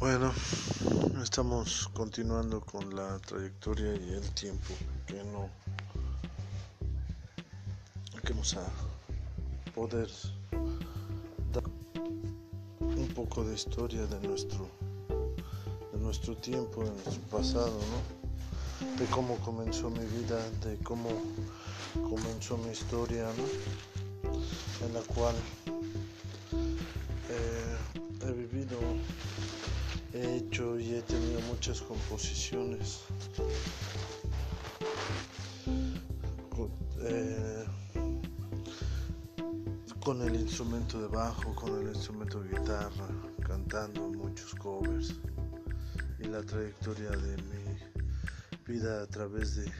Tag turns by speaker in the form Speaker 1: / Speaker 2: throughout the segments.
Speaker 1: Bueno, estamos continuando con la trayectoria y el tiempo que no que vamos a poder dar un poco de historia de nuestro de nuestro tiempo, de nuestro pasado, ¿no? De cómo comenzó mi vida, de cómo comenzó mi historia, ¿no? En la cual Eh, con el instrumento de bajo, con el instrumento de guitarra, cantando muchos covers. Y la trayectoria de mi vida a través de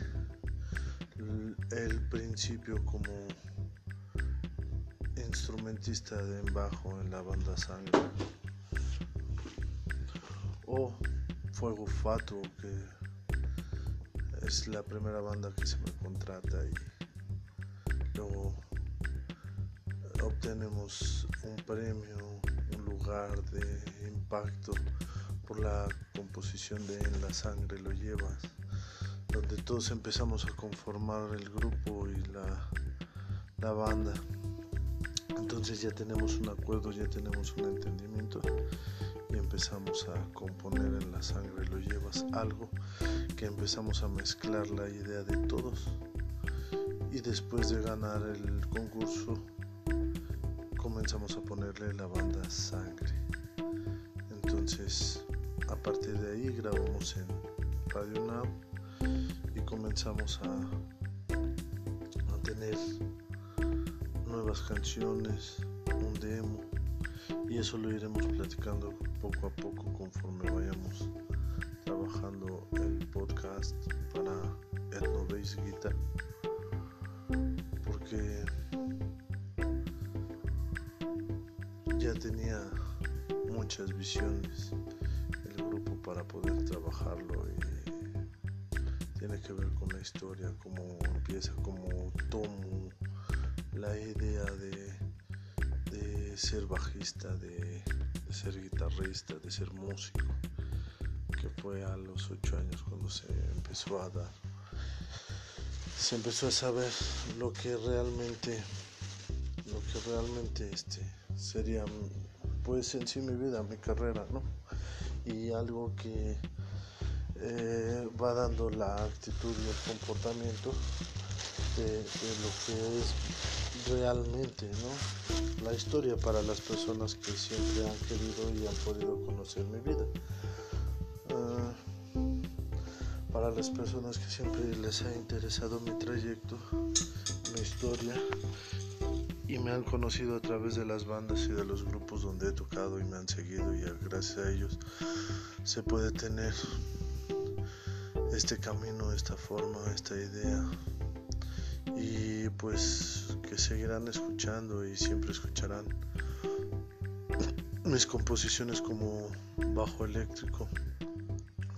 Speaker 1: el principio como instrumentista de bajo en la banda Sangre. O Fuego Fatuo, que es la primera banda que se me contrata y luego obtenemos un premio, un lugar de impacto por la composición de En la sangre lo llevas, donde todos empezamos a conformar el grupo y la, la banda. Entonces ya tenemos un acuerdo, ya tenemos un entendimiento empezamos a componer en la sangre. Lo llevas algo que empezamos a mezclar la idea de todos. Y después de ganar el concurso comenzamos a ponerle la banda sangre. Entonces a partir de ahí grabamos en Radio Now y comenzamos a, a tener nuevas canciones un demo. Y eso lo iremos platicando poco a poco conforme vayamos trabajando el podcast para Ethno Bass Guitar porque ya tenía muchas visiones el grupo para poder trabajarlo y tiene que ver con la historia, cómo empieza, cómo tomo la idea de, de ser bajista, de de ser guitarrista, de ser músico, que fue a los ocho años cuando se empezó a dar. Se empezó a saber lo que realmente, lo que realmente este, sería, pues en sí mi vida, mi carrera, ¿no? Y algo que eh, va dando la actitud y el comportamiento de, de lo que es realmente, ¿no? La historia para las personas que siempre han querido y han podido conocer mi vida. Uh, para las personas que siempre les ha interesado mi trayecto, mi historia y me han conocido a través de las bandas y de los grupos donde he tocado y me han seguido y gracias a ellos se puede tener este camino, esta forma, esta idea y pues que seguirán escuchando y siempre escucharán mis composiciones como bajo eléctrico,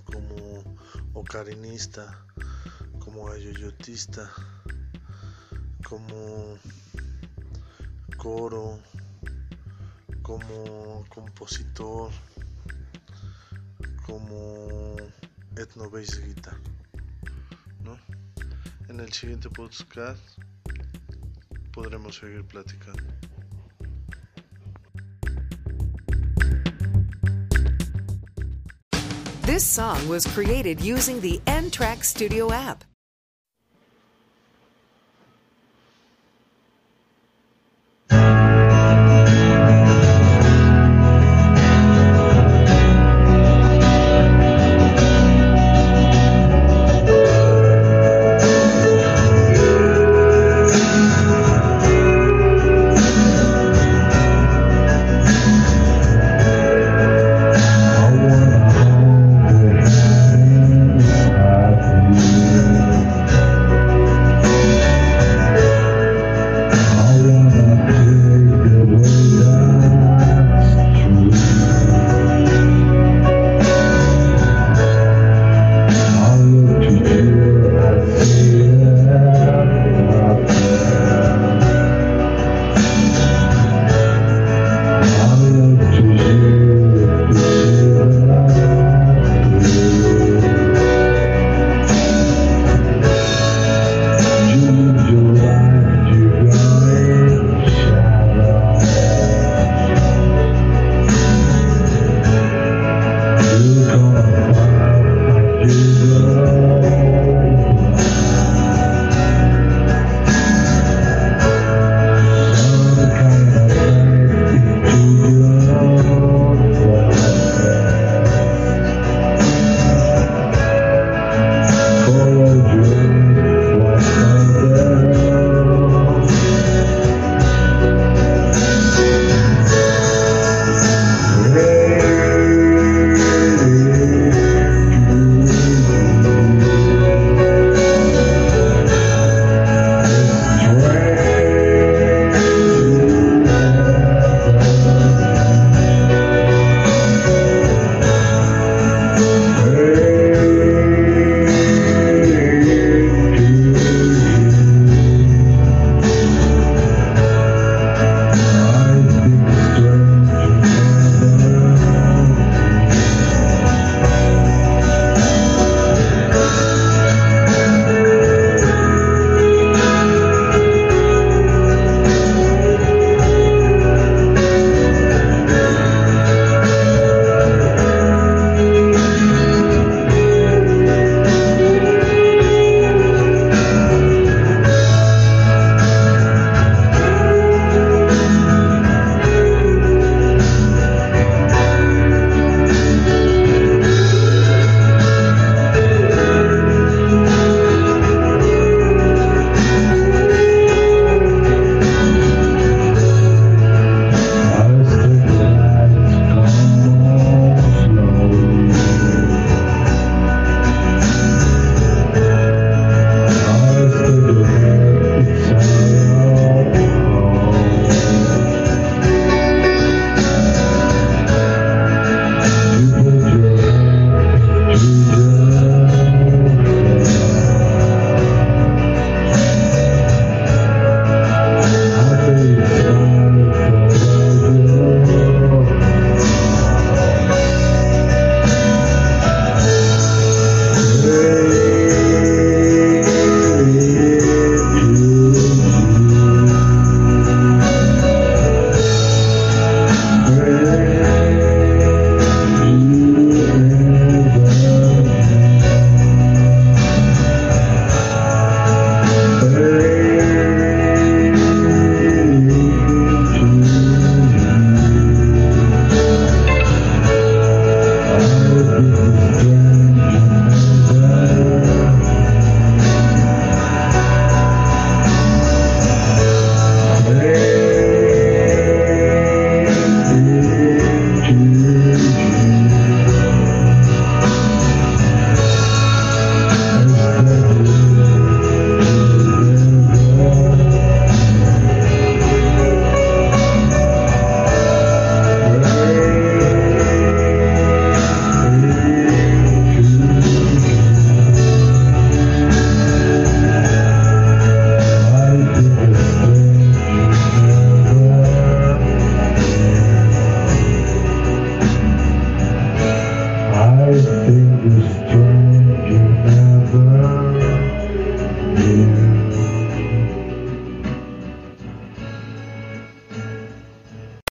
Speaker 1: como ocarinista, como ayoyotista, como coro, como compositor, como etno bass guitar. En el siguiente podcast podremos seguir platicando.
Speaker 2: This song was created using the N-Track Studio app. You're gonna find you girl.